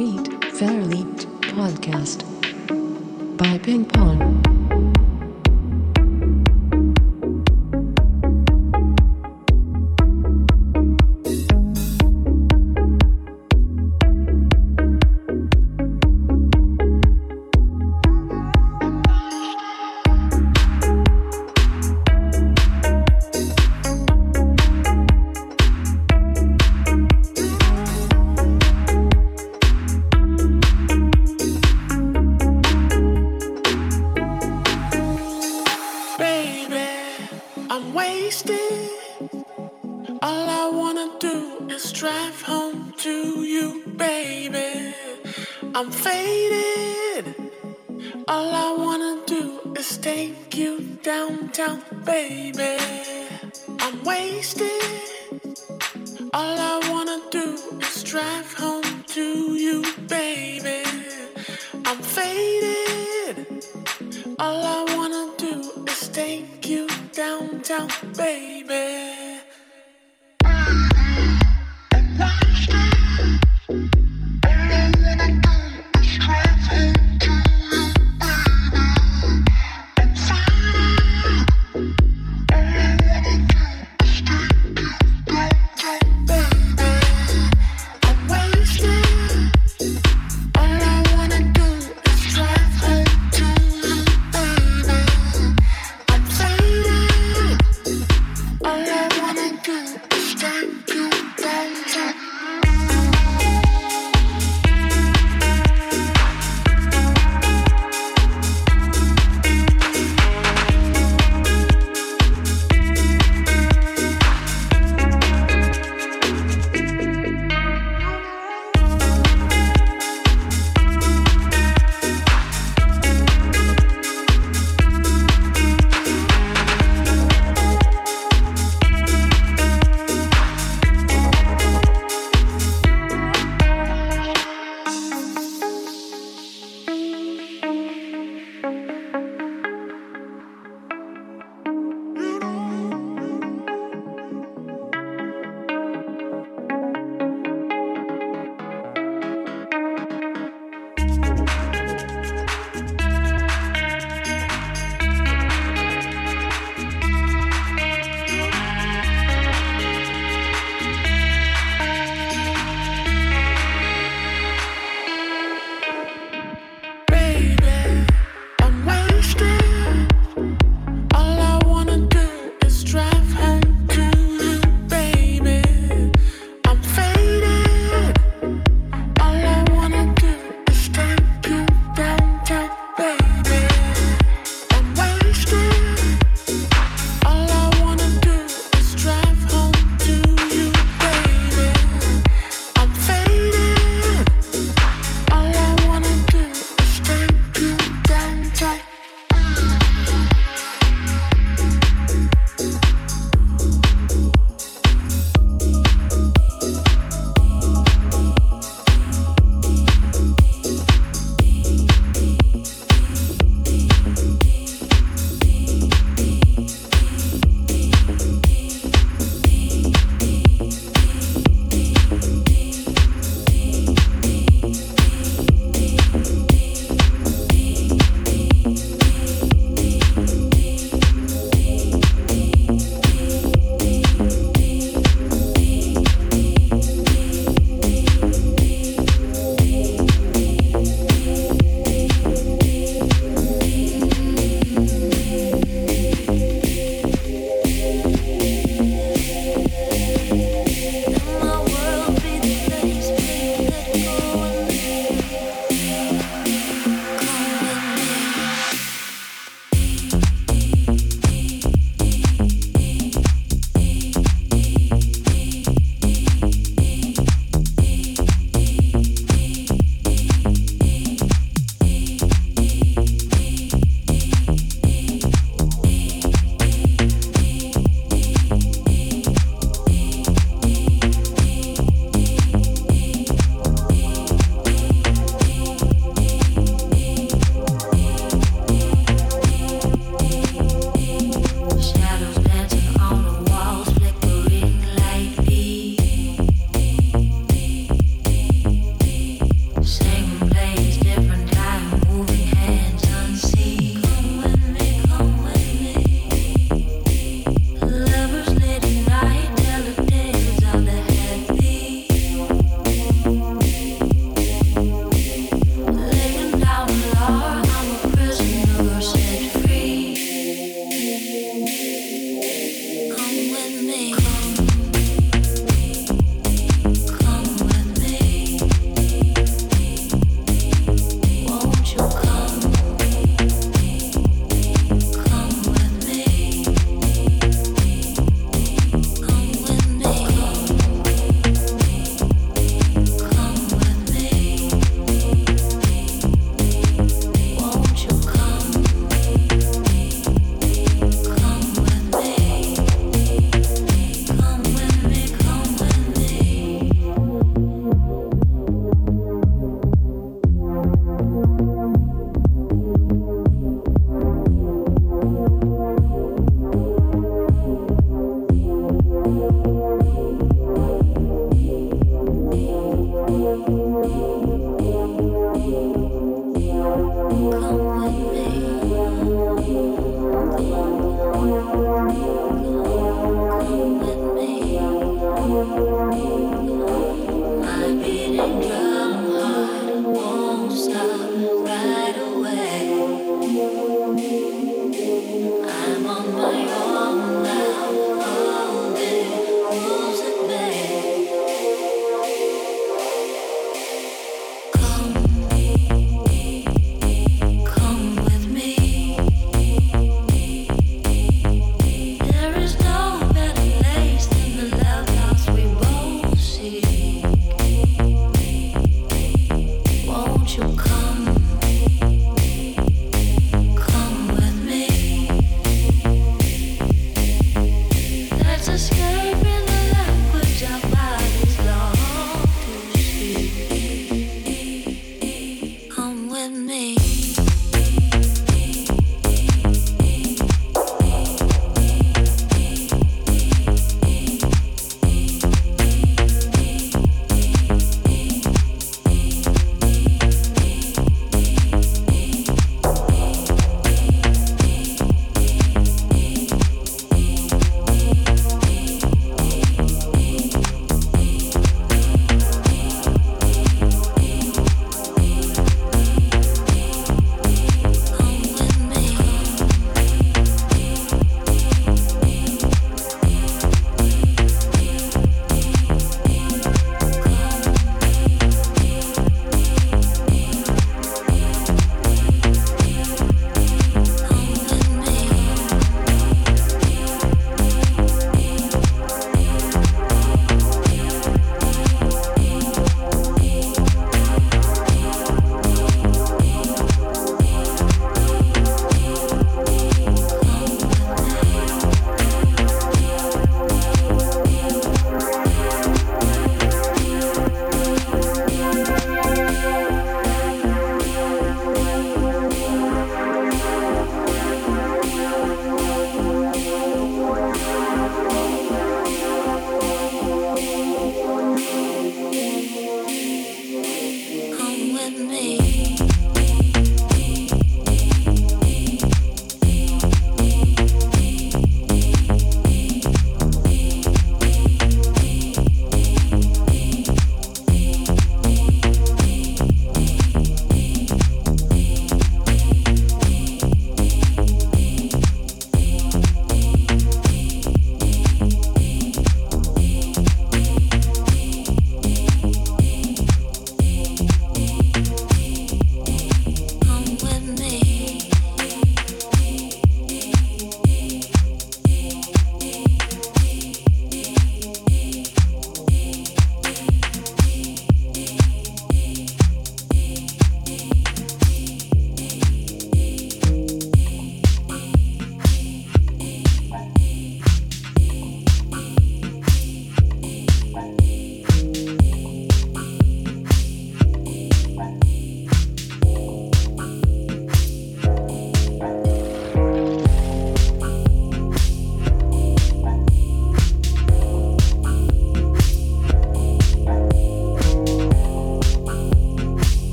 Beat Fairleaped Podcast by Ping Pong.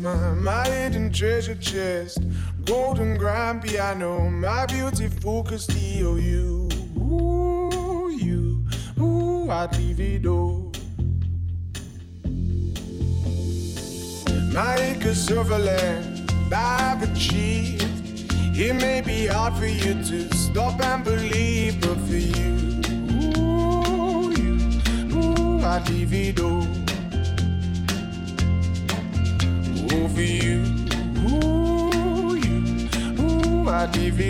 My, my hidden treasure chest. Golden grand piano, my beautiful Castillo. You, ooh, you, ooh, I'd leave it all. My acres of land I've achieved. It may be hard for you to stop and believe, but for you, ooh, you, ooh, I'd leave it all. For you, ooh, you, ooh, I'd leave